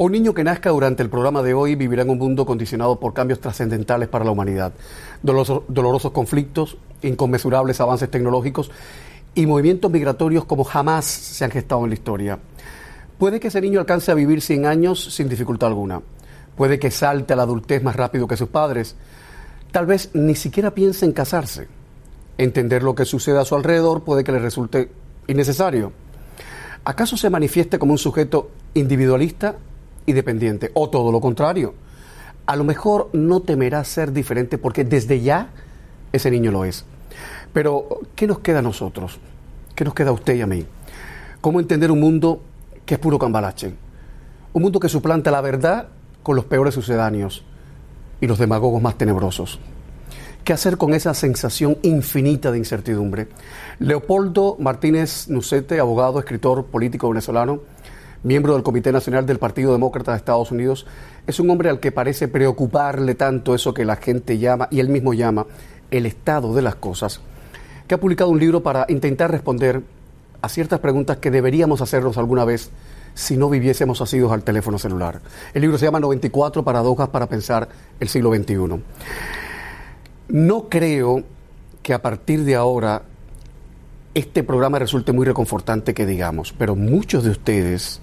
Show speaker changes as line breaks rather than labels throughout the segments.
Un niño que nazca durante el programa de hoy vivirá en un mundo condicionado por cambios trascendentales para la humanidad, dolorosos, conflictos, inconmensurables avances tecnológicos y movimientos migratorios como jamás se han gestado en la historia. Puede que ese niño alcance a vivir 100 años sin dificultad alguna. Puede que salte a la adultez más rápido que sus padres. Tal vez ni siquiera piense en casarse. Entender lo que sucede a su alrededor puede que le resulte innecesario. ¿Acaso se manifieste como un sujeto individualista y dependiente? O todo lo contrario. A lo mejor no temerá ser diferente porque desde ya ese niño lo es. Pero, ¿qué nos queda a nosotros? ¿Qué nos queda a usted y a mí? ¿Cómo entender un mundo que es puro cambalache? Un mundo que suplanta la verdad con los peores sucedáneos y los demagogos más tenebrosos. ¿Qué hacer con esa sensación infinita de incertidumbre? Leopoldo Martínez Nucete, abogado, escritor, político venezolano, miembro del Comité Nacional del Partido Demócrata de Estados Unidos, es un hombre al que parece preocuparle tanto eso que la gente llama, y él mismo llama, el estado de las cosas, que ha publicado un libro para intentar responder a ciertas preguntas que deberíamos hacernos alguna vez si no viviésemos asidos al teléfono celular. El libro se llama 94 paradojas para pensar el siglo XXI. No creo que a partir de ahora este programa resulte muy reconfortante que digamos, pero muchos de ustedes,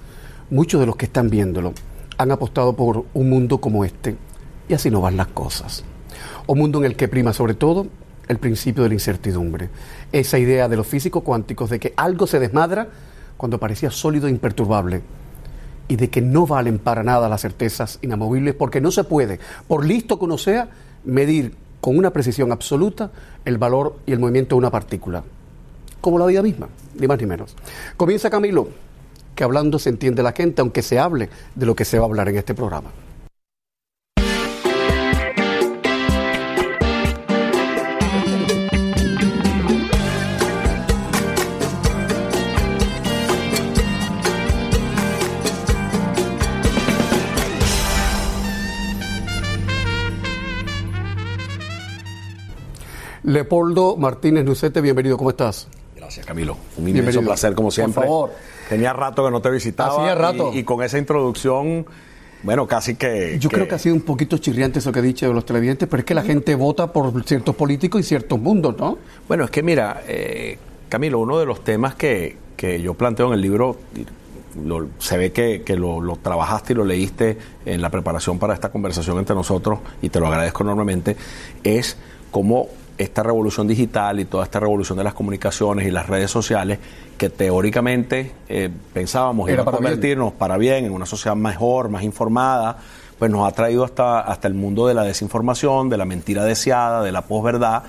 muchos de los que están viéndolo, han apostado por un mundo como este y así no van las cosas. Un mundo en el que prima sobre todo el principio de la incertidumbre, esa idea de los físicos cuánticos de que algo se desmadra cuando parecía sólido e imperturbable y de que no valen para nada las certezas inamovibles porque no se puede, por listo que uno sea, medir con una precisión absoluta el valor y el movimiento de una partícula. Como la vida misma, ni más ni menos. Comienza Camilo, que hablando se entiende la gente, aunque se hable de lo que se va a hablar en este programa. Leopoldo Martínez Nucete, bienvenido, ¿cómo estás?
Gracias, Camilo. Un inmenso placer, como siempre.
Por favor.
Tenía rato que no te visitaba.
Hacía rato.
Y, y con esa introducción, bueno, casi que.
Yo
que-
creo que ha sido un poquito chirriante eso que he dicho de los televidentes, pero es que la gente vota por ciertos políticos y ciertos mundos, ¿no?
Bueno, es que mira, eh, Camilo, uno de los temas que, que yo planteo en el libro, lo- se ve que, que lo, lo trabajaste y lo leíste en la preparación para esta conversación entre nosotros, y te lo agradezco enormemente, es cómo esta revolución digital y toda esta revolución de las comunicaciones y las redes sociales, que teóricamente eh, pensábamos
Era
iba a
para bien.
convertirnos para bien en una sociedad mejor, más informada, pues nos ha traído hasta, hasta el mundo de la desinformación, de la mentira deseada, de la posverdad,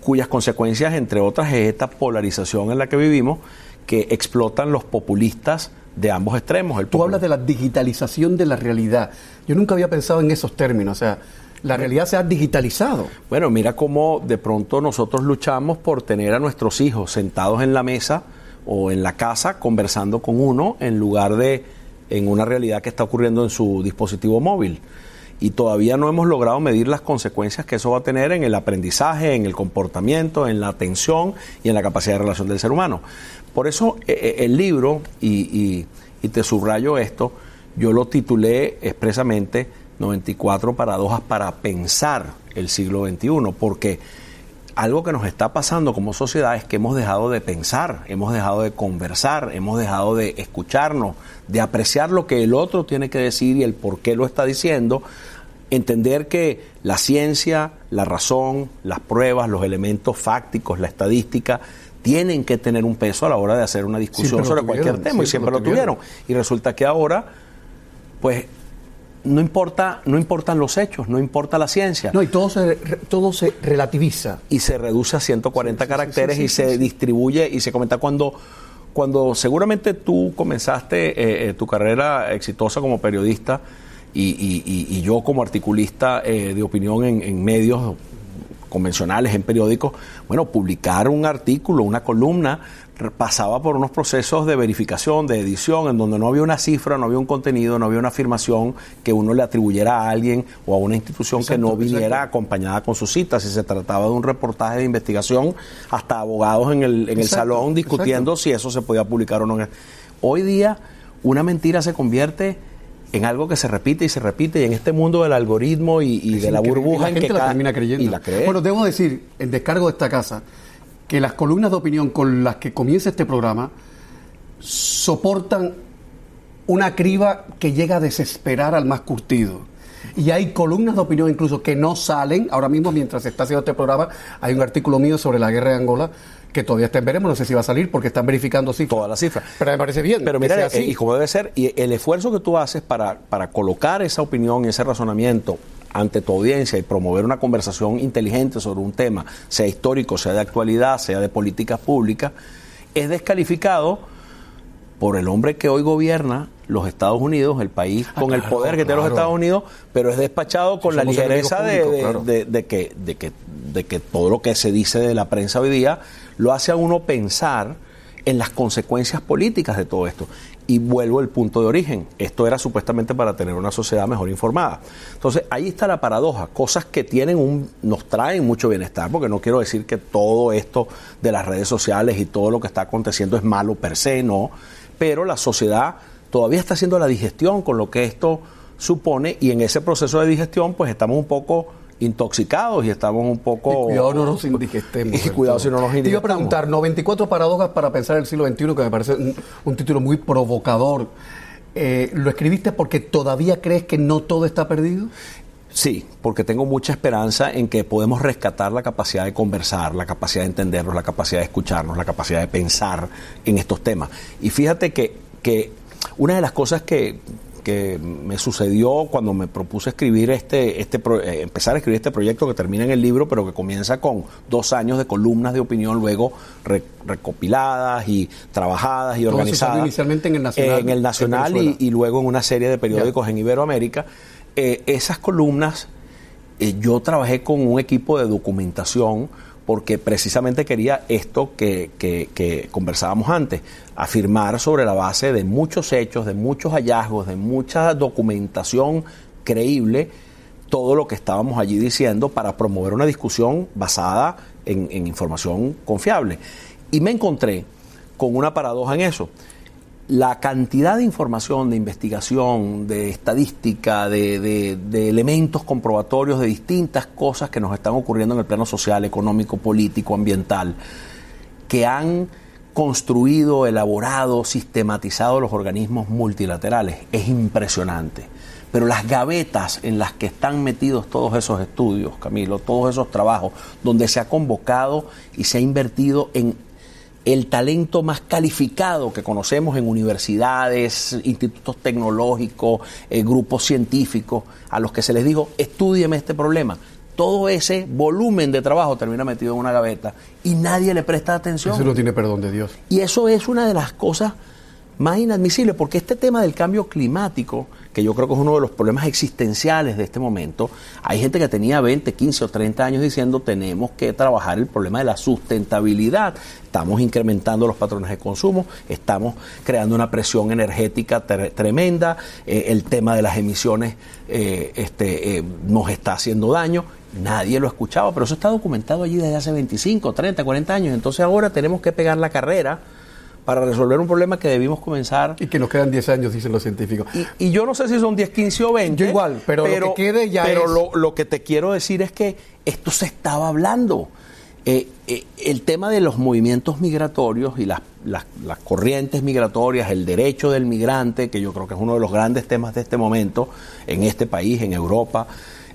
cuyas consecuencias, entre otras, es esta polarización en la que vivimos, que explotan los populistas de ambos extremos. El
Tú hablas de la digitalización de la realidad. Yo nunca había pensado en esos términos, o sea, la realidad se ha digitalizado.
Bueno, mira cómo de pronto nosotros luchamos por tener a nuestros hijos sentados en la mesa o en la casa conversando con uno en lugar de en una realidad que está ocurriendo en su dispositivo móvil. Y todavía no hemos logrado medir las consecuencias que eso va a tener en el aprendizaje, en el comportamiento, en la atención y en la capacidad de relación del ser humano. Por eso eh, eh, el libro, y, y- y te subrayo esto, yo lo titulé expresamente 94 paradojas para pensar el siglo XXI, porque algo que nos está pasando como sociedad es que hemos dejado de pensar, hemos dejado de conversar, hemos dejado de escucharnos, de apreciar lo que el otro tiene que decir y el por qué lo está diciendo, entender que la ciencia, la razón, las pruebas, los elementos fácticos, la estadística, tienen que tener un peso a la hora de hacer una discusión
Siempre
sobre cualquier tema y
siempre lo
tuvieron. Y resulta que ahora, pues, no importa, no importan los hechos, no importa la ciencia.
No, y todo se, todo se relativiza.
y se reduce a 140
Sí, sí,
caracteres
sí, sí,
y se distribuye y se comenta. Cuando cuando seguramente tú comenzaste eh, eh, tu carrera exitosa como periodista y, y- y- yo como articulista eh, de opinión en, en medios convencionales, en periódicos, bueno, publicar un artículo, una columna, pasaba por unos procesos de verificación, de edición, en donde no había una cifra, no había un contenido, no había una afirmación que uno le atribuyera a alguien o a una institución que no viniera
exacto.
acompañada con sus citas. Si se trataba de un reportaje de investigación, hasta abogados en el, en el salón discutiendo si eso se podía publicar o no. Hoy día, una mentira se convierte en algo que se repite y se repite y en este mundo del algoritmo y, de la burbuja
en que
la
termina creyendo.
Y la cree.
Bueno, debo decir, en descargo de esta casa, que las columnas de opinión con las que comienza este programa soportan una criba que llega a desesperar al más curtido. Y hay columnas de opinión incluso que no salen. Ahora mismo, mientras se está haciendo este programa, hay un artículo mío sobre la guerra de Angola que todavía está en veremos, no sé si va a salir porque están verificando cifras.
Todas las cifras.
Pero me parece bien.
Pero mira, eh, y como debe ser, y el esfuerzo que tú haces para, para colocar esa opinión y ese razonamiento ante tu audiencia y promover una conversación inteligente sobre un tema, sea histórico, sea de actualidad, sea de políticas públicas, es descalificado por el hombre que hoy gobierna los Estados Unidos, el país ah, con el poder que tiene los Estados Unidos, pero es despachado con la ligereza de, que, de, que, de que todo lo que se dice de la prensa hoy día lo hace a uno pensar en las consecuencias políticas de todo esto. Y vuelvo al punto de origen. Esto era supuestamente para tener una sociedad mejor informada. Entonces, ahí está la paradoja. Cosas que tienen un, nos traen mucho bienestar, porque no quiero decir que todo esto de las redes sociales y todo lo que está aconteciendo es malo per se, no. Pero la sociedad todavía está haciendo la digestión con lo que esto supone y en ese proceso de digestión pues estamos un poco intoxicados y estamos un poco...
Y cuidado no nos indigestemos.
Y cuidado si no nos indigestemos. Te
iba a preguntar, 94 paradojas para pensar el siglo XXI, que me parece un, título muy provocador. Eh, ¿Lo escribiste porque todavía crees que no todo está perdido?
Sí, porque tengo mucha esperanza en que podemos rescatar la capacidad de conversar, la capacidad de entendernos, la capacidad de escucharnos, la capacidad de pensar en estos temas. Y fíjate que, que una de las cosas que, me sucedió cuando me propuse escribir este, este eh, empezar a escribir este proyecto que termina en el libro, pero que comienza con dos años de columnas de opinión, luego recopiladas y trabajadas y organizadas.
inicialmente en el Nacional.
en el Nacional y, luego en una serie de periódicos en Iberoamérica. Eh, esas columnas, eh, yo trabajé con un equipo de documentación porque precisamente quería esto que, conversábamos antes, afirmar sobre la base de muchos hechos, de muchos hallazgos, de mucha documentación creíble, todo lo que estábamos allí diciendo para promover una discusión basada en información confiable. Y me encontré con una paradoja en eso la cantidad de información, de investigación, de estadística, de, elementos comprobatorios de distintas cosas que nos están ocurriendo en el plano social, económico, político, ambiental, que han construido, elaborado, sistematizado los organismos multilaterales. Es impresionante. Pero las gavetas en las que están metidos todos esos estudios, Camilo, todos esos trabajos, donde se ha convocado y se ha invertido en el talento más calificado que conocemos en universidades, institutos tecnológicos, eh, grupos científicos, a los que se les dijo, estudieme este problema. Todo ese volumen de trabajo termina metido en una gaveta y nadie le presta atención.
Eso no tiene perdón de Dios.
Y eso es una de las cosas más inadmisibles, porque este tema del cambio climático que yo creo que es uno de los problemas existenciales de este momento. Hay gente que tenía 20, 15 o 30 años diciendo tenemos que trabajar el problema de la sustentabilidad. Estamos incrementando los patrones de consumo, estamos creando una presión energética tremenda, eh, el tema de las emisiones eh, este, eh, nos está haciendo daño. Nadie lo escuchaba, pero eso está documentado allí desde hace 25, 30, 40 años. Entonces ahora tenemos que pegar la carrera para resolver un problema que debimos comenzar.
Y que nos quedan 10 años, dicen los científicos.
Y, yo no sé si son 10, 15 o 20.
Yo igual, pero, lo que quede ya
Pero lo, que te quiero decir es que esto se estaba hablando. Eh, eh, el tema de los movimientos migratorios y las, las, corrientes migratorias, el derecho del migrante, que yo creo que es uno de los grandes temas de este momento en este país, en Europa,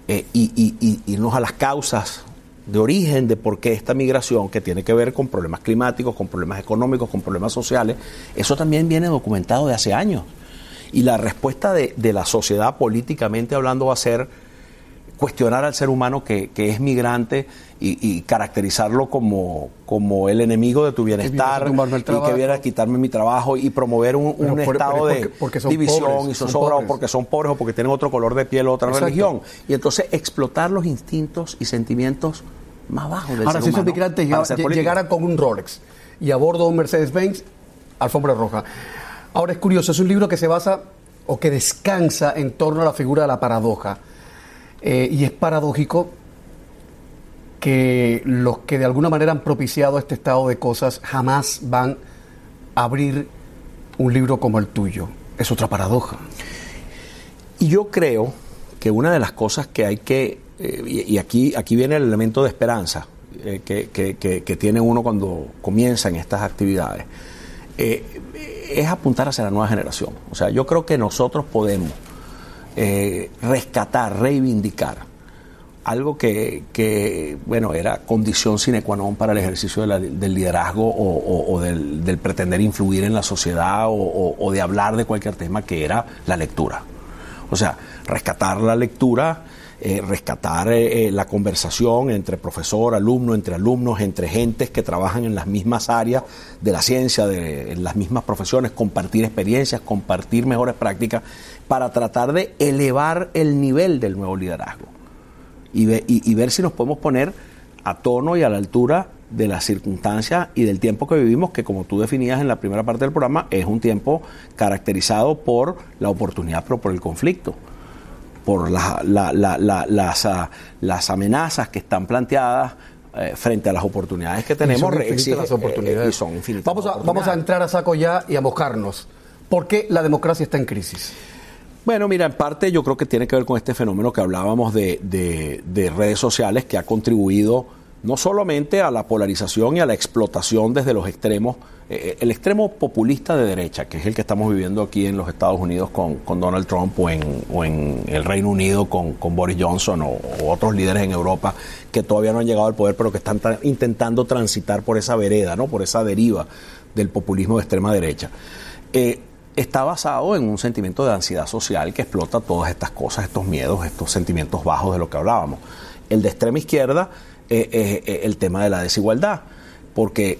eh, y, y, y irnos a las causas de origen de por qué esta migración, que tiene que ver con problemas climáticos, con problemas económicos, con problemas sociales, eso también viene documentado de hace años. Y la respuesta de, la sociedad políticamente hablando va a ser cuestionar al ser humano que, es migrante y, caracterizarlo como, como el enemigo de tu bienestar y que viene a quitarme mi trabajo y promover un, estado de división y zozobra o porque son pobres o porque tienen otro color de piel o otra religión. Y entonces explotar los instintos y sentimientos más bajos del
Ahora, si esos migrantes llegaran con un Rolex y a bordo un Mercedes-Benz, alfombra roja. Ahora es curioso, es un libro que se basa o que descansa en torno a la figura de la paradoja eh, y es paradójico que los que de alguna manera han propiciado este estado de cosas jamás van a abrir un libro como el tuyo. Es otra paradoja.
Y yo creo que una de las cosas que hay que, eh, y, aquí, aquí viene el elemento de esperanza eh, que, que, tiene uno cuando comienza en estas actividades, es apuntar hacia la nueva generación. O sea, yo creo que nosotros podemos rescatar, reivindicar algo que, bueno, era condición sine qua non para el ejercicio del liderazgo o, del, pretender influir en la sociedad o, de hablar de cualquier tema, que era la lectura. O sea, rescatar la lectura, eh, rescatar eh, eh, la conversación entre profesor, alumno, entre alumnos, entre gentes que trabajan en las mismas áreas de la ciencia, de en las mismas profesiones, compartir experiencias, compartir mejores prácticas, para tratar de elevar el nivel del nuevo liderazgo y, ver si nos podemos poner a tono y a la altura de las circunstancias y del tiempo que vivimos, que como tú definías en la primera parte del programa, es un tiempo caracterizado por la oportunidad, pero por el conflicto, por las, ah, las, amenazas que están planteadas eh, frente a las oportunidades que tenemos.
son infinitas las oportunidades.
y son infinitas
vamos, a, vamos a entrar a saco ya y a mojarnos. ¿Por qué la democracia está en crisis?
Bueno, mira, en parte yo creo que tiene que ver con este fenómeno que hablábamos de, redes sociales que ha contribuido no solamente a la polarización y a la explotación desde los extremos, eh, eh, el extremo populista de derecha, que es el que estamos viviendo aquí en los Estados Unidos con, Donald Trump o en, el Reino Unido con, Boris Johnson o, otros líderes en Europa que todavía no han llegado al poder, pero que están intentando transitar por esa vereda, ¿no? por esa deriva del populismo de extrema derecha. Eh, está basado en un sentimiento de ansiedad social que explota todas estas cosas, estos miedos, estos sentimientos bajos de lo que hablábamos. El de extrema izquierda es eh, eh, el tema de la desigualdad, porque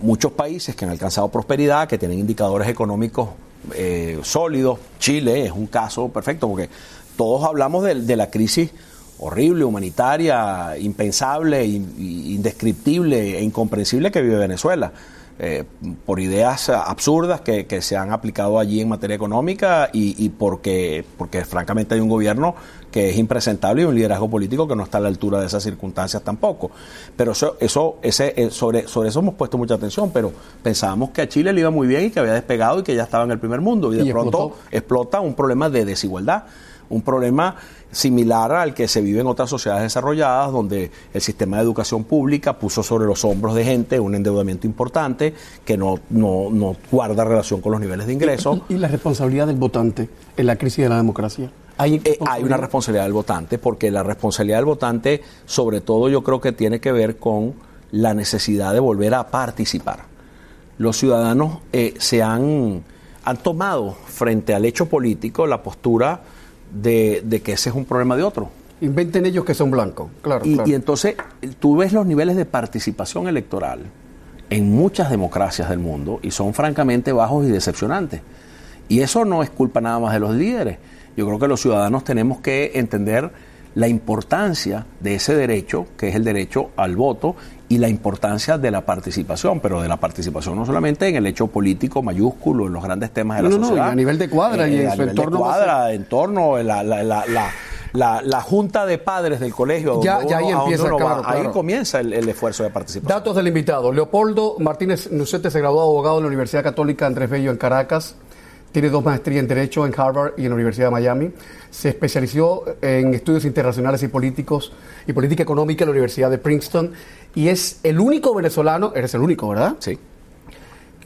muchos países que han alcanzado prosperidad, que tienen indicadores económicos eh, sólidos, Chile es un caso perfecto, porque todos hablamos de, la crisis horrible, humanitaria, impensable, indescriptible e incomprensible que vive Venezuela eh, por ideas absurdas que, se han aplicado allí en materia económica y, porque, porque francamente hay un gobierno que es impresentable y un liderazgo político que no está a la altura de esas circunstancias tampoco. Pero eso, eso ese, eh, sobre, sobre eso hemos puesto mucha atención, pero pensábamos que a Chile le iba muy bien y que había despegado y que ya estaba en el primer mundo y de pronto explota un problema de desigualdad, un problema similar al que se vive en otras sociedades desarrolladas, donde el sistema de educación pública puso sobre los hombros de gente un endeudamiento importante que no, no, guarda relación con los niveles de ingresos.
¿Y, la responsabilidad del votante en la crisis de la democracia?
¿Hay, eh, hay una responsabilidad del votante, porque la responsabilidad del votante, sobre todo, yo creo que tiene que ver con la necesidad de volver a participar. Los ciudadanos eh, se han, han tomado frente al hecho político la postura de, que ese es un problema de otro.
Inventen ellos que son blancos, claro
y, y, entonces tú ves los niveles de participación electoral en muchas democracias del mundo y son francamente bajos y decepcionantes. Y eso no es culpa nada más de los líderes. Yo creo que los ciudadanos tenemos que entender la importancia de ese derecho, que es el derecho al voto, y la importancia de la participación, pero de la participación no solamente en el hecho político mayúsculo, en los grandes temas de la sociedad.
a nivel de cuadra y
eh,
en su entorno.
De cuadra, entorno, la, la, la, la, la, junta de padres del colegio.
Ya, ya ahí empieza,
Ahí comienza el, esfuerzo de participación.
Datos del invitado. Leopoldo Martínez Nucete se graduó de abogado en la Universidad Católica Andrés Bello en Caracas. Tiene dos maestrías en Derecho en Harvard y en la Universidad de Miami. Se especializó en estudios internacionales y políticos y política económica en la Universidad de Princeton. Y es el único venezolano, eres el único, ¿verdad?
Sí.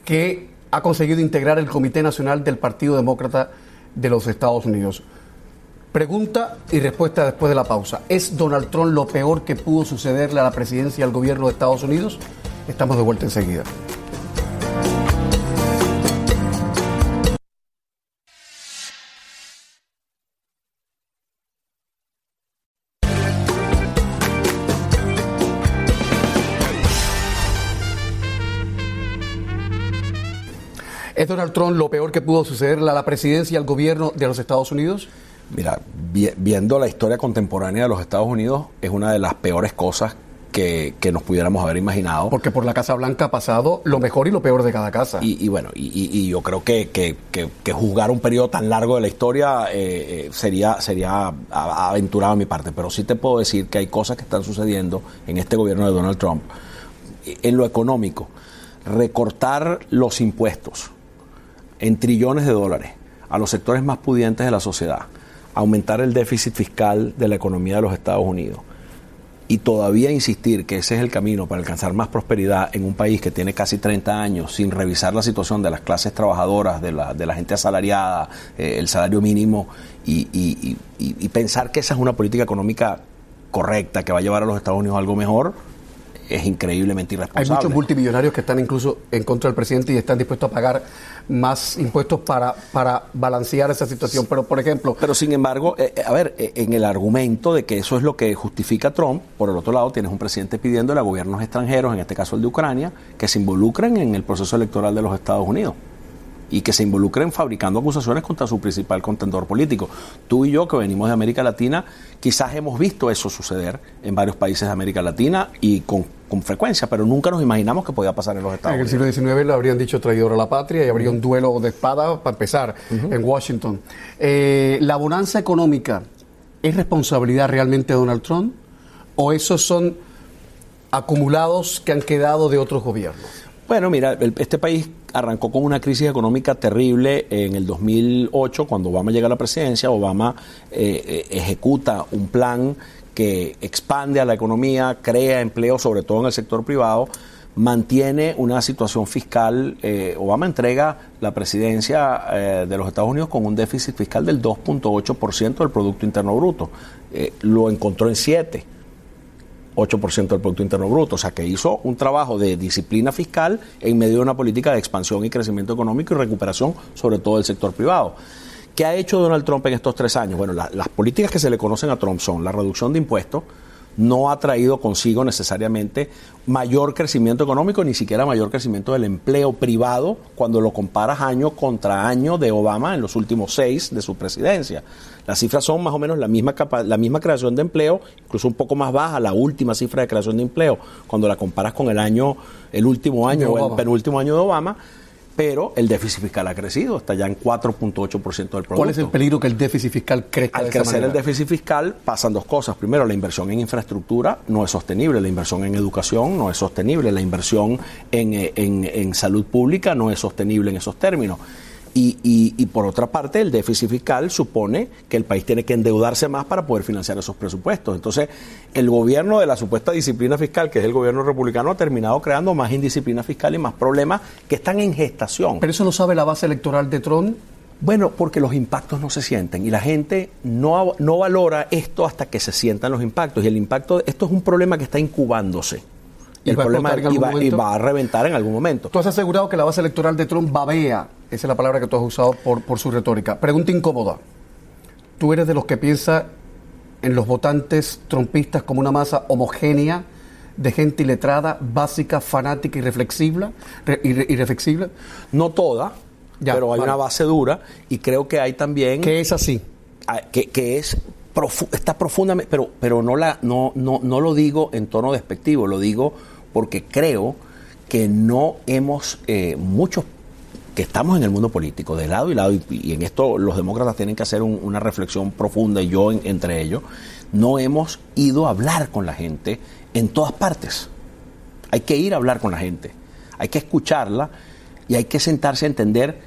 Que ha conseguido integrar el Comité Nacional del Partido Demócrata de los Estados Unidos. Pregunta y respuesta después de la pausa. ¿Es Donald Trump lo peor que pudo sucederle a la presidencia y al gobierno de Estados Unidos? Estamos de vuelta enseguida. ¿Es Donald Trump lo peor que pudo sucederle a la presidencia y al gobierno de los Estados Unidos?
Mira, viendo la historia contemporánea de los Estados Unidos, es una de las peores cosas que, nos pudiéramos haber imaginado.
Porque por la Casa Blanca ha pasado lo mejor y lo peor de cada casa.
Y, bueno, y, yo creo que, que, juzgar un periodo tan largo de la historia eh, eh, sería, sería aventurado a mi parte. Pero sí te puedo decir que hay cosas que están sucediendo en este gobierno de Donald Trump. En lo económico, recortar los impuestos en trillones de dólares a los sectores más pudientes de la sociedad, aumentar el déficit fiscal de la economía de los Estados Unidos y todavía insistir que ese es el camino para alcanzar más prosperidad en un país que tiene casi 30 años sin revisar la situación de las clases trabajadoras, de la, de la gente asalariada, eh, el salario mínimo y, y pensar que esa es una política económica correcta que va a llevar a los Estados Unidos a algo mejor, es increíblemente irresponsable.
Hay muchos multimillonarios que están incluso en contra del presidente y están dispuestos a pagar más impuestos para, para balancear esa situación. Pero, por ejemplo...
Pero, sin embargo, eh, eh, a ver, eh, en el argumento de que eso es lo que justifica Trump, por el otro lado tienes un presidente pidiéndole a gobiernos extranjeros, en este caso el de Ucrania, que se involucren en el proceso electoral de los Estados Unidos y que se involucren fabricando acusaciones contra su principal contendor político. Tú y yo, que venimos de América Latina, quizás hemos visto eso suceder en varios países de América Latina y con, frecuencia, pero nunca nos imaginamos que podía pasar en los Estados Unidos.
En el siglo XIX le habrían dicho traidor a la patria y habría un duelo de espada para empezar en Washington. Eh, ¿La bonanza económica es responsabilidad realmente de Donald Trump o esos son acumulados que han quedado de otros gobiernos?
Bueno, mira, este país arrancó con una crisis económica terrible en el 2008, cuando Obama llega a la presidencia. Obama eh, eh, ejecuta un plan que expande a la economía, crea empleo, sobre todo en el sector privado, mantiene una situación fiscal. Eh, Obama entrega la presidencia de los Estados Unidos con un déficit fiscal del 2.8% del Producto Interno Bruto. lo encontró en 7%. 8% del Producto Interno Bruto. O sea, que hizo un trabajo de disciplina fiscal en medio de una política de expansión y crecimiento económico y recuperación, sobre todo del sector privado. ¿Qué ha hecho Donald Trump en estos tres años? Bueno, las políticas que se le conocen a Trump son la reducción de impuestos, no ha traído consigo necesariamente mayor crecimiento económico, ni siquiera mayor crecimiento del empleo privado cuando lo comparas año contra año de Obama en los últimos seis de su presidencia. Las cifras son más o menos la misma, la misma creación de empleo, incluso un poco más baja la última cifra de creación de empleo cuando la comparas con el año, el último año o el penúltimo año de Obama pero el déficit fiscal ha crecido, está ya en 4.8% del producto.
¿Cuál es el peligro que el déficit fiscal crezca?
Al crecer el déficit fiscal pasan dos cosas. Primero, la inversión en infraestructura no es sostenible, la inversión en educación no es sostenible, la inversión en, eh, en salud pública no es sostenible en esos términos. Y, por otra parte, el déficit fiscal supone que el país tiene que endeudarse más para poder financiar esos presupuestos. Entonces, el gobierno de la supuesta disciplina fiscal, que es el gobierno republicano, ha terminado creando más indisciplina fiscal y más problemas que están en gestación.
¿Pero eso lo sabe la base electoral de Trump?
Bueno, porque los impactos no se sienten y la gente no, no valora esto hasta que se sientan los impactos. Y el impacto, esto es un problema que está incubándose. Y, el problema y va, a reventar en algún momento.
Tú has asegurado que la base electoral de Trump babea, esa es la palabra que tú has usado por, por su retórica. Pregunta incómoda. ¿Tú eres de los que piensa en los votantes trumpistas como una masa homogénea de gente iletrada, básica, fanática y reflexible? irreflexible?
No toda, pero hay una base dura y creo que hay también...
Que es así.
Que, que es está profundamente, pero, pero no, la, no, no, no lo digo en tono despectivo, lo digo porque creo que no hemos, eh, muchos que estamos en el mundo político, de lado y lado, y, en esto los demócratas tienen que hacer una reflexión profunda, y yo entre ellos, no hemos ido a hablar con la gente en todas partes. Hay que ir a hablar con la gente, hay que escucharla y hay que sentarse a entender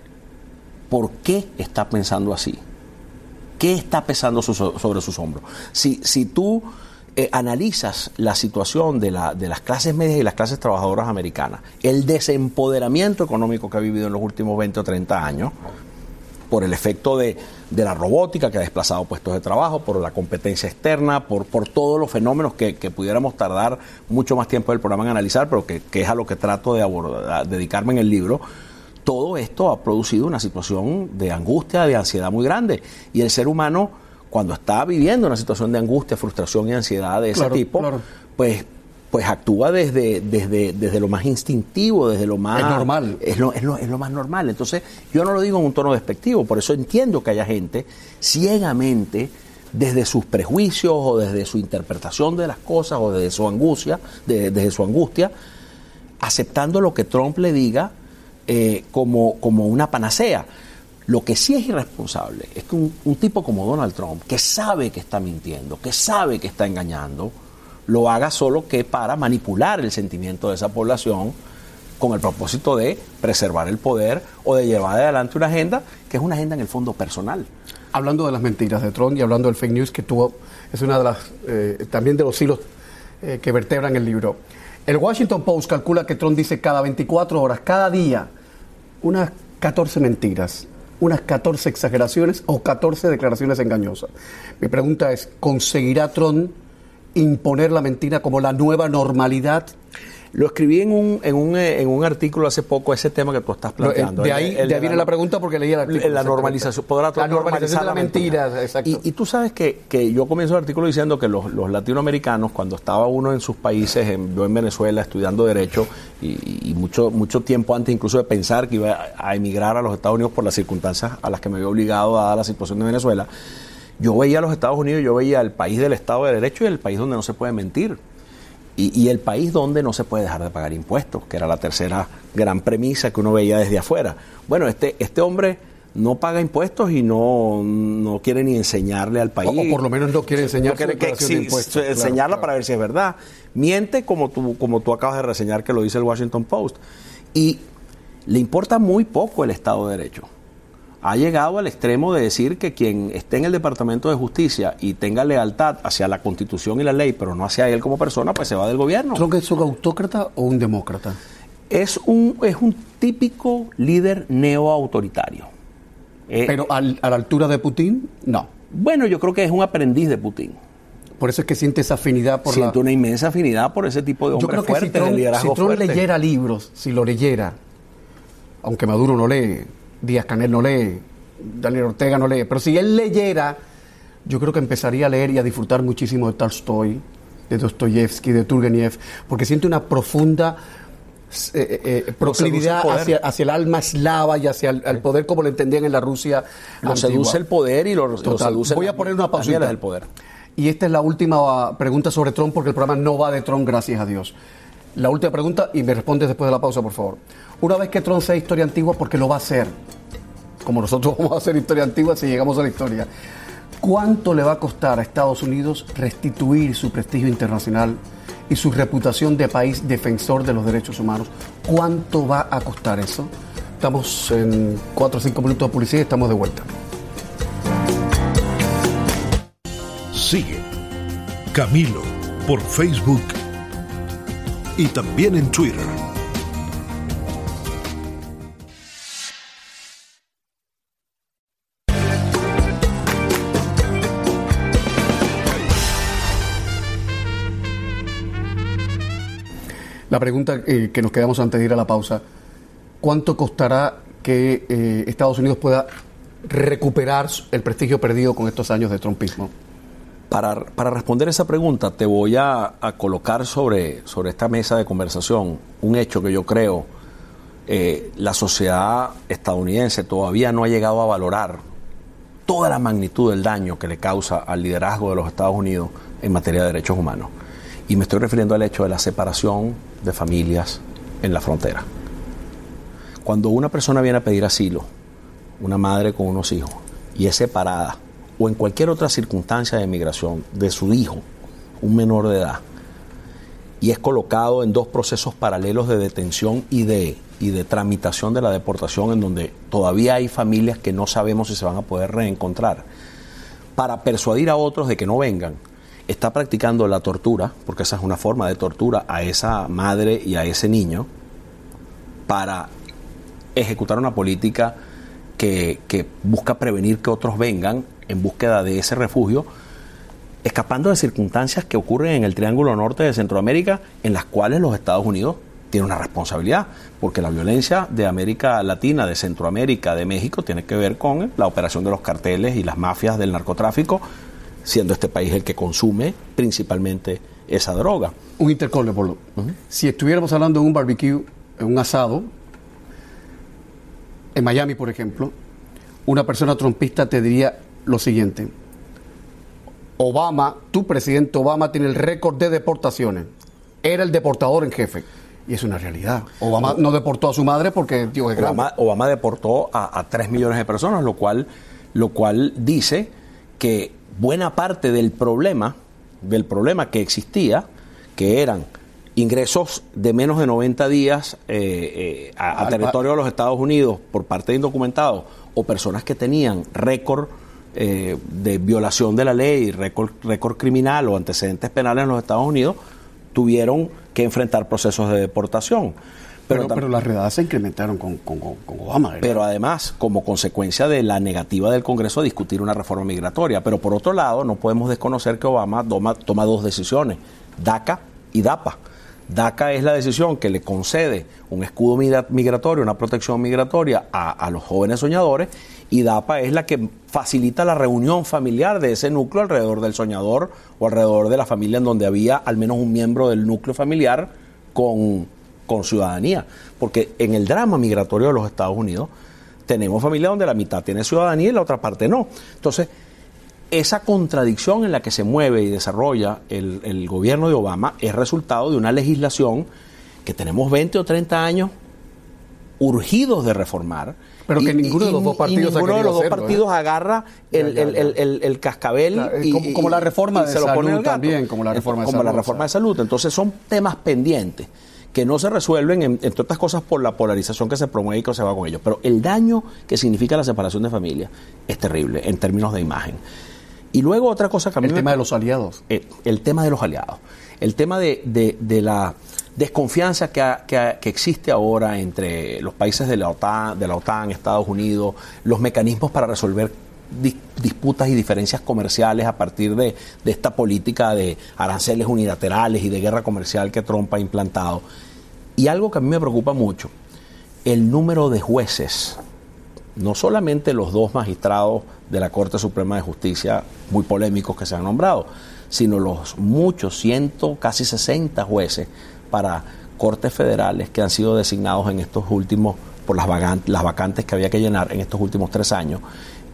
por qué está pensando así. ¿Qué está pesando sobre sus hombros? Si, si tú eh, analizas la situación de, la, de las clases medias y las clases trabajadoras americanas, el desempoderamiento económico que ha vivido en los últimos 20 o 30 años, por el efecto de, la robótica que ha desplazado puestos de trabajo, por la competencia externa, por, por todos los fenómenos que, pudiéramos tardar mucho más tiempo del programa en analizar, pero que, es a lo que trato de dedicarme en el libro todo esto ha producido una situación de angustia, de ansiedad muy grande. Y el ser humano, cuando está viviendo una situación de angustia, frustración y ansiedad de ese tipo, pues pues actúa desde, desde, desde lo más instintivo, desde lo más...
Es normal.
Es lo, es, lo, es lo más normal. Entonces, yo no lo digo en un tono despectivo, por eso entiendo que haya gente ciegamente desde sus prejuicios o desde su interpretación de las cosas o desde su angustia, desde su angustia, aceptando lo que Trump le diga eh, como, como una panacea. Lo que sí es irresponsable es que un, tipo como Donald Trump, que sabe que está mintiendo, que sabe que está engañando, lo haga solo que para manipular el sentimiento de esa población con el propósito de preservar el poder o de llevar adelante una agenda que es una agenda en el fondo personal.
Hablando de las mentiras de Trump y hablando del fake news que tuvo, es una de las, eh, también de los hilos eh, que vertebran el libro. El Washington Post calcula que Trump dice cada 24 horas, cada día, unas 14 mentiras, unas 14 exageraciones o 14 declaraciones engañosas. Mi pregunta es, ¿conseguirá Trump imponer la mentira como la nueva normalidad?
Lo escribí en un, en un, eh, en un artículo hace poco, ese tema que tú estás planteando.
De ahí, de ahí viene la, pregunta porque leí el artículo.
La normalización, podrá
la normalización de la mentira, exacto.
Y, y, tú sabes que, que, yo comienzo el artículo diciendo que los, los, latinoamericanos, cuando estaba uno en sus países, en, yo en Venezuela estudiando Derecho, y, y, mucho, mucho tiempo antes incluso de pensar que iba a emigrar a los Estados Unidos por las circunstancias a las que me había obligado a la situación de Venezuela, yo veía a los Estados Unidos, yo veía el país del Estado de Derecho y el país donde no se puede mentir y, el país donde no se puede dejar de pagar impuestos, que era la tercera gran premisa que uno veía desde afuera. Bueno, este, este hombre no paga impuestos y no, no quiere ni enseñarle al país.
O, por lo menos no quiere enseñar
que, enseñarla para ver si es verdad. Miente como tú, como tú acabas de reseñar que lo dice el Washington Post. Y le importa muy poco el Estado de Derecho ha llegado al extremo de decir que quien esté en el Departamento de Justicia y tenga lealtad hacia la Constitución y la ley, pero no hacia él como persona, pues se va del gobierno.
¿Creo que es un autócrata o un demócrata?
Es un, es un típico líder neoautoritario.
Eh, pero a la altura de Putin, no.
Bueno, yo creo que es un aprendiz de Putin.
Por eso es que siente esa afinidad por
Siente una inmensa afinidad por ese tipo de hombres
Yo creo que si Trump, si Trump leyera libros, si lo leyera, aunque Maduro no lee, Díaz Canel no lee, Daniel Ortega no lee, pero si él leyera, yo creo que empezaría a leer y a disfrutar muchísimo de Tolstoy, de Dostoyevsky, de Turgenev, porque siente una profunda eh, eh, eh proclividad hacia, hacia, el alma eslava y hacia el, poder como lo entendían en la Rusia.
Lo seduce el poder y lo, seduce
Voy a poner una pausa
del poder.
Y esta es la última pregunta sobre Trump, porque el programa no va de Trump, gracias a Dios. La última pregunta y me respondes después de la pausa, por favor. Una vez que Trump sea historia antigua, porque lo va a hacer, como nosotros vamos a hacer historia antigua si llegamos a la historia, ¿cuánto le va a costar a Estados Unidos restituir su prestigio internacional y su reputación de país defensor de los derechos humanos? ¿Cuánto va a costar eso? Estamos en 4 o 5 minutos de publicidad y estamos de vuelta.
Sigue Camilo por Facebook y también en Twitter.
La pregunta eh, que nos quedamos antes de ir a la pausa, ¿cuánto costará que eh, Estados Unidos pueda recuperar el prestigio perdido con estos años de trumpismo?
Para, para responder esa pregunta, te voy a, colocar sobre, sobre esta mesa de conversación un hecho que yo creo eh, la sociedad estadounidense todavía no ha llegado a valorar toda la magnitud del daño que le causa al liderazgo de los Estados Unidos en materia de derechos humanos. Y me estoy refiriendo al hecho de la separación de familias en la frontera. Cuando una persona viene a pedir asilo, una madre con unos hijos, y es separada, o en cualquier otra circunstancia de migración, de su hijo, un menor de edad, y es colocado en dos procesos paralelos de detención y de, y de tramitación de la deportación, en donde todavía hay familias que no sabemos si se van a poder reencontrar, para persuadir a otros de que no vengan, está practicando la tortura, porque esa es una forma de tortura a esa madre y a ese niño, para ejecutar una política que, busca prevenir que otros vengan en búsqueda de ese refugio, escapando de circunstancias que ocurren en el Triángulo Norte de Centroamérica, en las cuales los Estados Unidos tienen una responsabilidad, porque la violencia de América Latina, de Centroamérica, de México, tiene que ver con la operación de los carteles y las mafias del narcotráfico, siendo este país el que consume principalmente esa droga.
Un intercole, por lo. Si estuviéramos hablando de un barbecue, en un asado, en Miami, por ejemplo, una persona trompista te diría lo siguiente. Obama, tu presidente Obama tiene el récord de deportaciones. Era el deportador en jefe. Y es una realidad. Obama no deportó a su madre porque tío, es
Obama, Obama, deportó a, a 3 millones de personas, lo cual, lo cual dice que buena parte del problema, del problema que existía, que eran ingresos de menos de 90 días eh, eh, a, territorio de los Estados Unidos por parte de indocumentados o personas que tenían récord eh, de violación de la ley, récord, récord criminal o antecedentes penales en los Estados Unidos, tuvieron que enfrentar procesos de deportación.
Pero, pero, las redadas se incrementaron con, con, Obama.
Pero además, como consecuencia de la negativa del Congreso a discutir una reforma migratoria. Pero por otro lado, no podemos desconocer que Obama toma, toma dos decisiones, DACA y DAPA. DACA es la decisión que le concede un escudo migratorio, una protección migratoria a, a, los jóvenes soñadores y DAPA es la que facilita la reunión familiar de ese núcleo alrededor del soñador o alrededor de la familia en donde había al menos un miembro del núcleo familiar con con ciudadanía. Porque en el drama migratorio de los Estados Unidos tenemos familias donde la mitad tiene ciudadanía y la otra parte no. Entonces, esa contradicción en la que se mueve y desarrolla el, gobierno de Obama es resultado de una legislación que tenemos 20 o 30 años urgidos de reformar.
Pero que ninguno de los dos partidos,
ninguno de los dos partidos agarra el, cascabel
y, como, la reforma de se salud lo pone también, como la reforma,
de, salud, la reforma de salud. Entonces son temas pendientes que no se resuelven, entre otras cosas, por la polarización que se promueve y que se va con ellos. Pero el daño que significa la separación de familia es terrible en términos de imagen. Y luego otra cosa que
El tema de los aliados.
El, eh, el, tema de los aliados. El tema de, de, la desconfianza que, que, existe ahora entre los países de la OTAN, de la OTAN, Estados Unidos, los mecanismos para resolver disputas y diferencias comerciales a partir de, esta política de aranceles unilaterales y de guerra comercial que Trump ha implantado. Y algo que a mí me preocupa mucho, el número de jueces, no solamente los dos magistrados de la Corte Suprema de Justicia, muy polémicos que se han nombrado, sino los muchos, ciento, casi 60 jueces para cortes federales que han sido designados en estos últimos, por las vacantes que había que llenar en estos últimos tres años,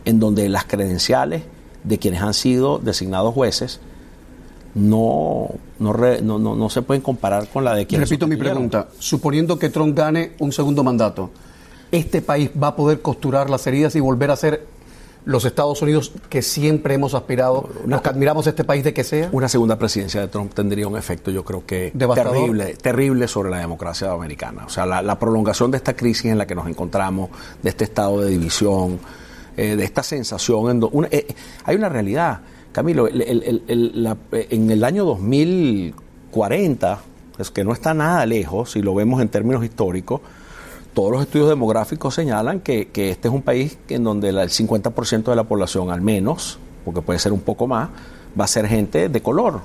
en donde las credenciales de quienes han sido designados jueces no, no, no, no, se pueden comparar con la de quienes.
Repito mi pregunta. Suponiendo que Trump gane un segundo mandato, ¿este país va a poder costurar las heridas y volver a ser los Estados Unidos que siempre hemos aspirado, los que admiramos este país de que sea?
Una segunda presidencia de Trump tendría un efecto, yo creo que terrible, terrible sobre la democracia americana. O sea, la, la prolongación de esta crisis en la que nos encontramos, de este estado de división, eh, de esta sensación. En eh, hay una realidad, Camilo, en el año 2040, es que no está nada lejos, si lo vemos en términos históricos, todos los estudios demográficos señalan que, este es un país en donde el 50% de la población, al menos, porque puede ser un poco más, va a ser gente de color.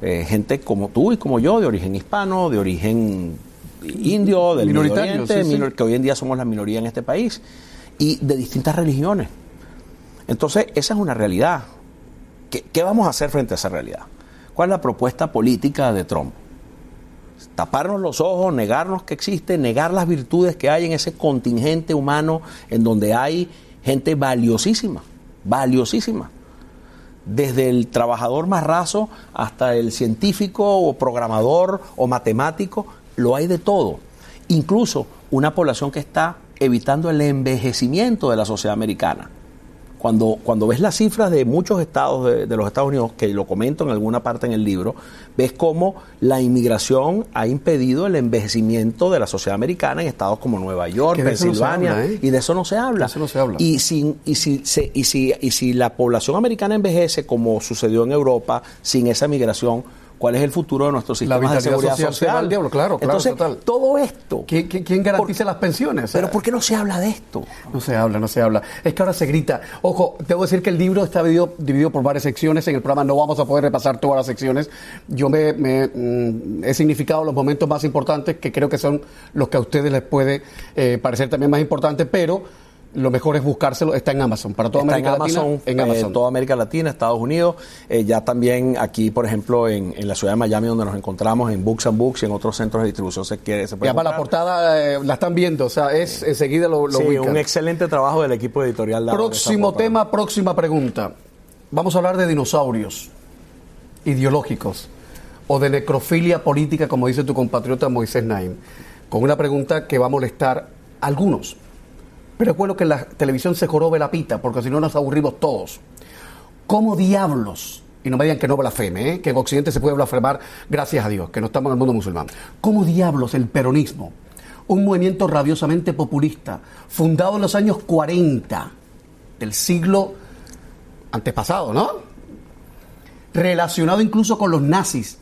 Eh, gente como tú y como yo, de origen hispano, de origen indio, del Medio Oriente, que hoy en día somos la minoría en este país y de distintas religiones. Entonces, esa es una realidad. ¿Qué, vamos a hacer frente a esa realidad? ¿Cuál es la propuesta política de Trump? Taparnos los ojos, negarnos que existe, negar las virtudes que hay en ese contingente humano en donde hay gente valiosísima, valiosísima. Desde el trabajador más raso hasta el científico o programador o matemático, lo hay de todo. Incluso una población que está evitando el envejecimiento de la sociedad americana. Cuando, cuando ves las cifras de muchos estados de, los Estados Unidos, que lo comento en alguna parte en el libro, ves cómo la inmigración ha impedido el envejecimiento de la sociedad americana en estados como Nueva York, Pensilvania, ¿eh? y de eso no se habla.
Eso no se habla.
Y, sin, y, si, y, si, y si la población americana envejece, como sucedió en Europa, sin esa migración, cuál es el futuro de nuestro sistema de seguridad social.
diablo, claro,
Entonces, todo esto.
¿Quién, garantiza las pensiones?
Pero ¿por qué no se habla de esto?
No se habla, no se habla. Es que ahora se grita. Ojo, tengo que decir que el libro está dividido, por varias secciones. En el programa no vamos a poder repasar todas las secciones. Yo me, mm, he significado los momentos más importantes que creo que son los que a ustedes les puede eh, parecer también más importantes, pero lo mejor es buscárselo, está en Amazon, para toda América Latina.
En Amazon. Eh, toda América Latina, Estados Unidos, eh, ya también aquí, por ejemplo, en, la ciudad de Miami, donde nos encontramos, en Books and Books y en otros centros de distribución se quiere. Se
puede ya para la portada eh, la están viendo, o sea, es enseguida lo, lo
sí, un excelente trabajo del equipo editorial.
próximo tema, próxima pregunta. Vamos a hablar de dinosaurios ideológicos o de necrofilia política, como dice tu compatriota Moisés Naim, con una pregunta que va a molestar a algunos pero bueno que la televisión se jorobe la pita, porque si no nos aburrimos todos. ¿Cómo diablos? Y no me digan que no blasfeme, ¿eh? que en Occidente se puede blasfemar, gracias a Dios, que no estamos en el mundo musulmán. ¿Cómo diablos el peronismo, un movimiento rabiosamente populista, fundado en los años 40 del siglo antepasado, ¿no? Relacionado incluso con los nazis,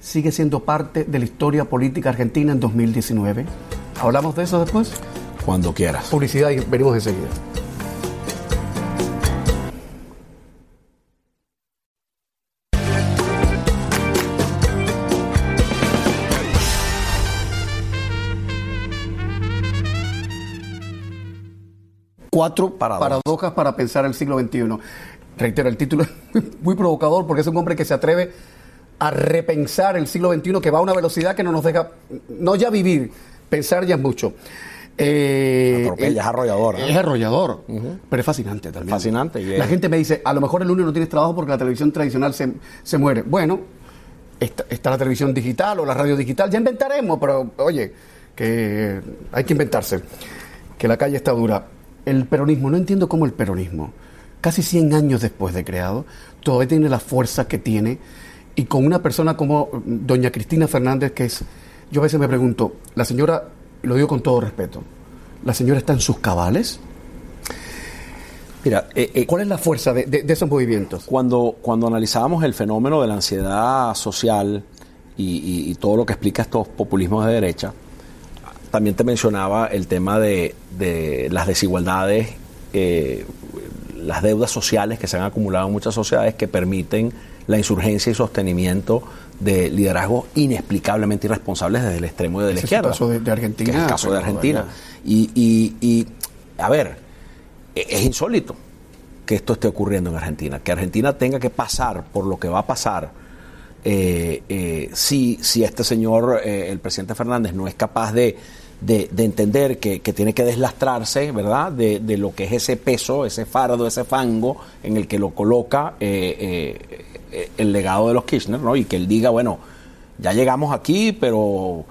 sigue siendo parte de la historia política argentina en 2019. ¿Hablamos de eso después?
Cuando quieras.
Publicidad y venimos enseguida. Cuatro paradojas. para pensar el siglo XXI. Reitero, el título es muy provocador porque es un hombre que se atreve a repensar el siglo XXI que va a una velocidad que no nos deja, no ya vivir, pensar ya es mucho.
Eh, es arrollador.
Es arrollador, pero es fascinante también.
Fascinante.
La gente me dice, a lo mejor el lunes no tienes trabajo porque la televisión tradicional se, se muere. Bueno, está, está, la televisión digital o la radio digital, ya inventaremos, pero oye, que hay que inventarse, que la calle está dura. El peronismo, no entiendo cómo el peronismo, casi 100 años después de creado, todavía tiene la fuerza que tiene y con una persona como doña Cristina Fernández, que es, yo a veces me pregunto, la señora, lo digo con todo respeto, ¿la señora está en sus cabales? Mira, eh, eh, ¿cuál es la fuerza de, esos movimientos?
Cuando, cuando analizábamos el fenómeno de la ansiedad social y, todo lo que explica estos populismos de derecha, también te mencionaba el tema de, las desigualdades, eh, las deudas sociales que se han acumulado en muchas sociedades que permiten la insurgencia y sostenimiento de liderazgos inexplicablemente irresponsables desde el extremo de la izquierda.
Es el caso de, Argentina.
es el caso de Argentina. Y, a ver, e, es insólito que esto esté ocurriendo en Argentina, que Argentina tenga que pasar por lo que va a pasar. Eh, eh, si, si este señor, eh, el presidente Fernández, no es capaz de de, entender que, tiene que deslastrarse, ¿verdad?, de, lo que es ese peso, ese fardo, ese fango en el que lo coloca el legado de los Kirchner, ¿no? Y que él diga, bueno, ya llegamos aquí, pero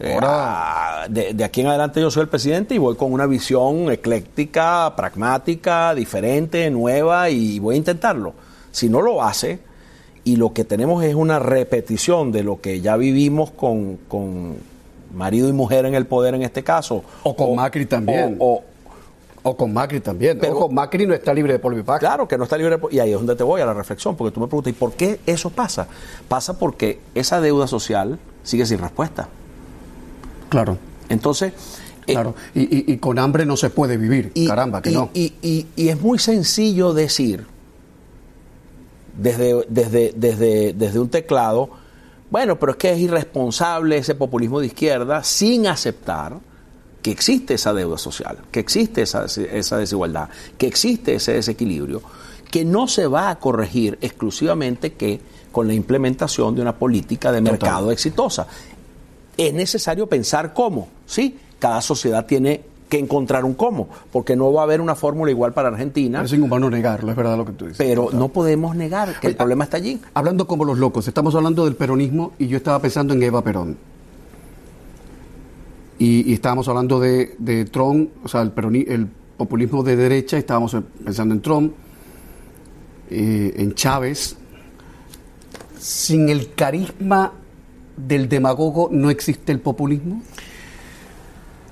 eh, ahora de, aquí en adelante yo soy el presidente y voy con una visión ecléctica, pragmática, diferente, nueva y voy a intentarlo. Si no lo hace y lo que tenemos es una repetición de lo que ya vivimos con marido y mujer en el poder en este caso.
O con Macri también. O, con Macri también. Pero, Ojo, Macri no está libre de polvo y paja.
Claro que no está libre de. Y ahí es donde te voy a la reflexión, porque tú me preguntas, ¿y por qué eso pasa? Pasa porque esa deuda social sigue sin respuesta.
Claro.
Entonces.
Eh, claro, y, con hambre no se puede vivir, caramba, que no.
Y, es muy sencillo decir, desde, desde, desde, desde un teclado, bueno, pero es que es irresponsable ese populismo de izquierda sin aceptar que existe esa deuda social, que existe esa, esa desigualdad, que existe ese desequilibrio, que no se va a corregir exclusivamente que con la implementación de una política de mercado exitosa. Es necesario pensar cómo, ¿sí? Cada sociedad tiene que encontrar un cómo, porque no va a haber una fórmula igual para Argentina.
Es inhumano negarlo, es verdad lo que tú dices.
Pero no podemos negar que el problema está allí.
Hablando como los locos, estamos hablando del peronismo y yo estaba pensando en Eva Perón. Y, estábamos hablando de, de, Trump, o sea, el, el populismo de derecha, estábamos pensando en Trump, eh, en Chávez. Sin el carisma del demagogo no existe el populismo.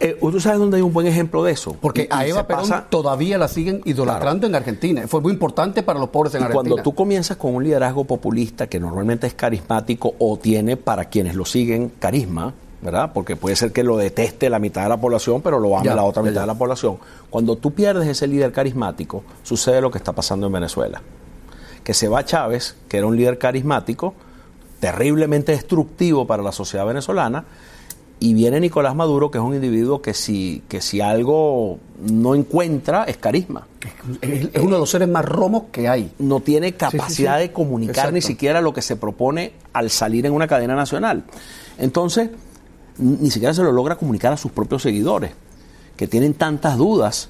Eh, ¿Tú sabes dónde hay un buen ejemplo de eso?
Porque a Eva Perón todavía la siguen idolatrando en Argentina. Fue muy importante para los pobres en Argentina.
Cuando tú comienzas con un liderazgo populista que normalmente es carismático o tiene para quienes lo siguen carisma, ¿verdad? Porque puede ser que lo deteste la mitad de la población, pero lo ame la otra mitad de la población. Cuando tú pierdes ese líder carismático, sucede lo que está pasando en Venezuela. Que se va Chávez, que era un líder carismático, terriblemente destructivo para la sociedad venezolana, y viene Nicolás Maduro, que es un individuo que si, que si algo no encuentra es carisma.
Es, uno de los seres más romos que hay.
No tiene capacidad de comunicar ni siquiera lo que se propone al salir en una cadena nacional. Entonces, ni siquiera se lo logra comunicar a sus propios seguidores, que tienen tantas dudas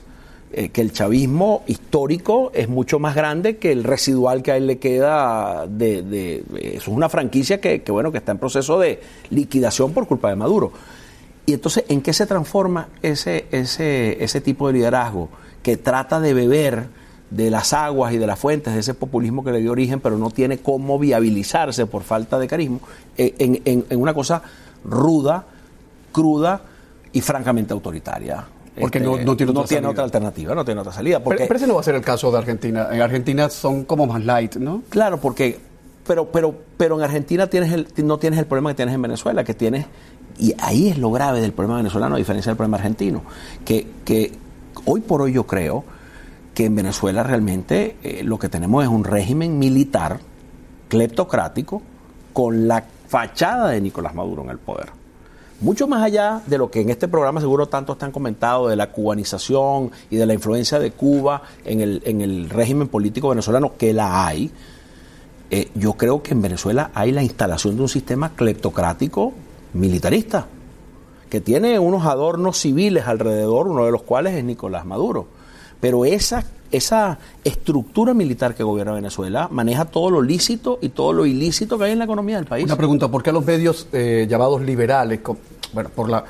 eh, que el chavismo histórico es mucho más grande que el residual que a él le queda de, eso es una franquicia que, bueno que está en proceso de liquidación por culpa de Maduro. Y entonces en qué se transforma ese ese ese tipo de liderazgo que trata de beber de las aguas y de las fuentes de ese populismo que le dio origen pero no tiene cómo viabilizarse por falta de carisma eh, en, en una cosa ruda cruda y francamente autoritaria Porque no, este, tiene, otra, alternativa, no tiene otra salida.
Porque, pero, ese no va a ser el caso de Argentina. En Argentina son como más light, ¿no?
Claro, porque pero, pero, pero en Argentina tienes el, no tienes el problema que tienes en Venezuela, que tienes, y ahí es lo grave del problema venezolano, a diferencia del problema argentino, que, que hoy por hoy yo creo que en Venezuela realmente eh, lo que tenemos es un régimen militar cleptocrático con la fachada de Nicolás Maduro en el poder. Mucho más allá de lo que en este programa seguro tanto están comentado de la cubanización y de la influencia de Cuba en el, en el régimen político venezolano, que la hay, eh, yo creo que en Venezuela hay la instalación de un sistema cleptocrático militarista, que tiene unos adornos civiles alrededor, uno de los cuales es Nicolás Maduro. Pero esa, esa estructura militar que gobierna Venezuela maneja todo lo lícito y todo lo ilícito que hay en la economía del país.
Una pregunta, ¿por qué los medios eh, llamados liberales, bueno, por la...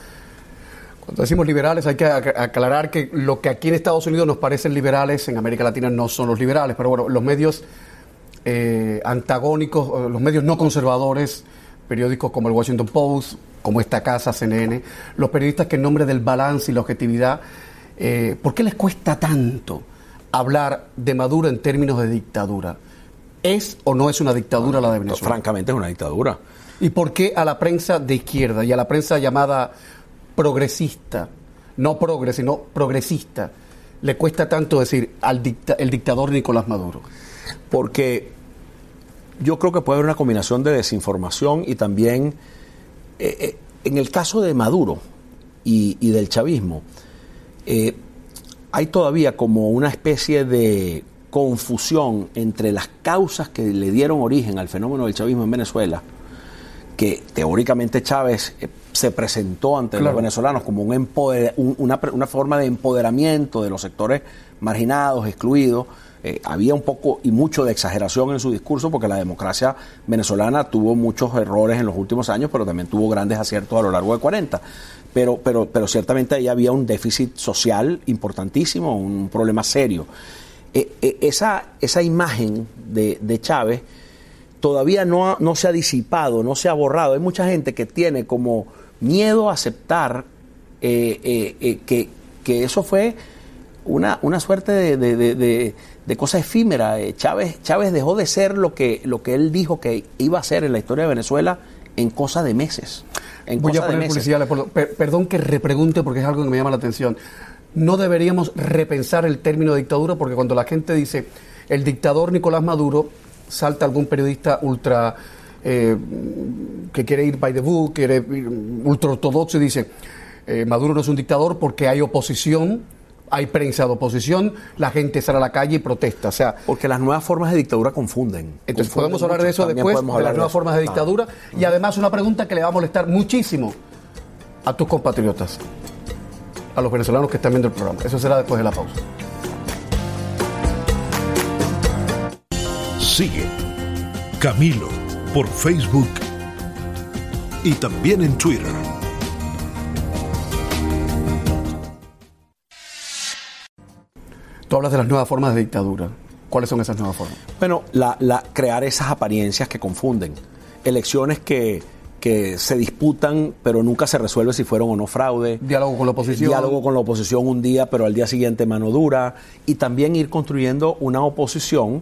Cuando decimos liberales hay que aclarar que lo que aquí en Estados Unidos nos parecen liberales, en América Latina no son los liberales, pero bueno, los medios eh, antagónicos, los medios no conservadores, periódicos como el Washington Post, como esta casa, CNN, los periodistas que en nombre del balance y la objetividad, eh, ¿por qué les cuesta tanto hablar de Maduro en términos de dictadura? ¿Es o no es una dictadura la de Venezuela?
Francamente es una dictadura.
¿Y por qué a la prensa de izquierda y a la prensa llamada progresista, no progres, sino progresista, le cuesta tanto decir al el dictador Nicolás Maduro?
porque yo creo que puede haber una combinación de desinformación y también, eh, eh, en el caso de Maduro y, del chavismo, eh, hay todavía como una especie de confusión entre las causas que le dieron origen al fenómeno del chavismo en Venezuela, que teóricamente Chávez se presentó ante los venezolanos como un una, una forma de empoderamiento de los sectores marginados, excluidos, eh, había un poco y mucho de exageración en su discurso porque la democracia venezolana tuvo muchos errores en los últimos años, pero también tuvo grandes aciertos a lo largo de 40. Pero, pero, pero ciertamente ahí había un déficit social importantísimo, un problema serio. Eh, eh, esa, esa imagen de, de Chávez todavía no, no se ha disipado, no se ha borrado. Hay mucha gente que tiene como miedo a aceptar que, que, eso fue una, una suerte de de cosa efímera. Eh, Chávez, Chávez dejó de ser lo que, lo que él dijo que iba a ser en la historia de Venezuela en cosa de meses. En
Voy a poner publicidad, perdón que repregunte porque es algo que me llama la atención. No deberíamos repensar el término dictadura porque cuando la gente dice el dictador Nicolás Maduro, salta algún periodista ultra eh, que quiere ir by the book, quiere ir ultra ortodoxo y dice eh, Maduro no es un dictador porque hay oposición hay prensa de oposición, la gente sale a la calle y protesta. O sea,
porque las nuevas formas de dictadura confunden.
Entonces podemos hablar de eso después, de las nuevas formas de dictadura. Y además una pregunta que le va a molestar muchísimo a tus compatriotas, a los venezolanos que están viendo el programa. Eso será después de la pausa.
Sigue Camilo por Facebook y también en Twitter.
Tú hablas de las nuevas formas de dictadura. ¿Cuáles son esas nuevas formas?
Bueno, la, crear esas apariencias que confunden. Elecciones que, que se disputan, pero nunca se resuelve si fueron o no fraude.
Diálogo con la oposición.
Diálogo con la oposición un día, pero al día siguiente mano dura. Y también ir construyendo una oposición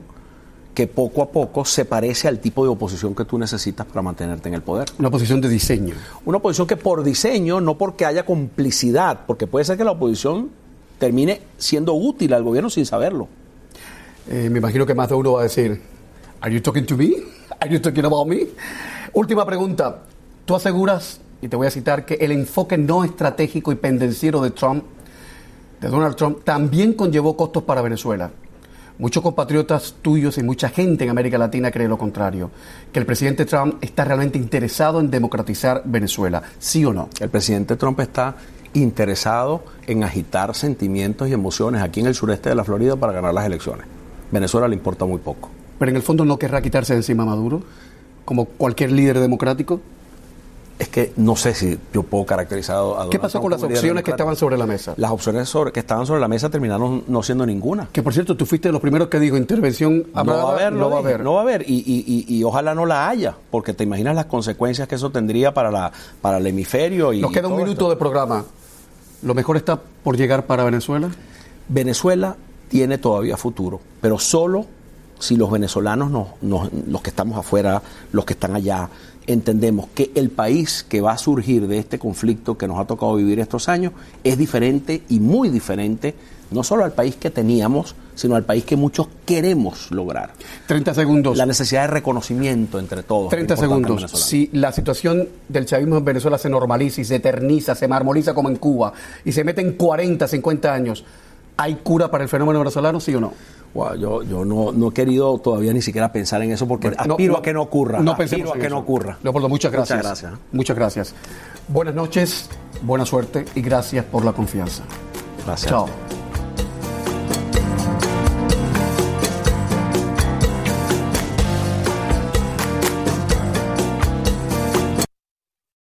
que poco a poco se parece al tipo de oposición que tú necesitas para mantenerte en el poder.
Una oposición de diseño.
Una oposición que por diseño, no porque haya complicidad, porque puede ser que la oposición termine siendo útil al gobierno sin saberlo.
Eh, me imagino que más de uno va a decir, ¿Are you talking to me? ¿Are you talking about me? Última pregunta. Tú aseguras, y te voy a citar, que el enfoque no estratégico y pendenciero de Trump, de Donald Trump, también conllevó costos para Venezuela. Muchos compatriotas tuyos y mucha gente en América Latina cree lo contrario, que el presidente Trump está realmente interesado en democratizar Venezuela, ¿sí o no?
El presidente Trump está interesado en agitar sentimientos y emociones aquí en el sureste de la Florida para ganar las elecciones. Venezuela le importa muy poco.
Pero en el fondo no querrá quitarse de encima a Maduro, como cualquier líder democrático.
Es que no sé si yo puedo caracterizar a
¿Qué pasó con las opciones que estaban sobre la mesa?
Las opciones sobre, que estaban sobre la mesa terminaron no siendo ninguna.
Que por cierto, tú fuiste de los primeros que dijo intervención
no va a haber, no va a haber. No va a haber y, y, y, ojalá no la haya, porque te imaginas las consecuencias que eso tendría para, la, para el hemisferio. Y,
Nos queda un minuto de programa. ¿Lo mejor está por llegar para Venezuela?
Venezuela tiene todavía futuro, pero solo si los venezolanos, los que estamos afuera, los que están allá, entendemos que el país que va a surgir de este conflicto que nos ha tocado vivir estos años es diferente y muy diferente, no solo al país que teníamos, sino al país que muchos queremos lograr.
30 segundos.
La necesidad de reconocimiento entre todos.
30 segundos. Si la situación del chavismo en Venezuela se normaliza y se eterniza, se marmoliza como en Cuba y se mete en 40, 50 años, ¿hay cura para el fenómeno venezolano, sí o no?
yo yo no, he querido todavía ni siquiera pensar en eso porque aspiro a que no ocurra.
No aspiro
a que no ocurra.
Leopoldo, muchas gracias. Muchas gracias. Muchas gracias. Buenas noches, buena suerte y gracias por la confianza.
Gracias.
Chao.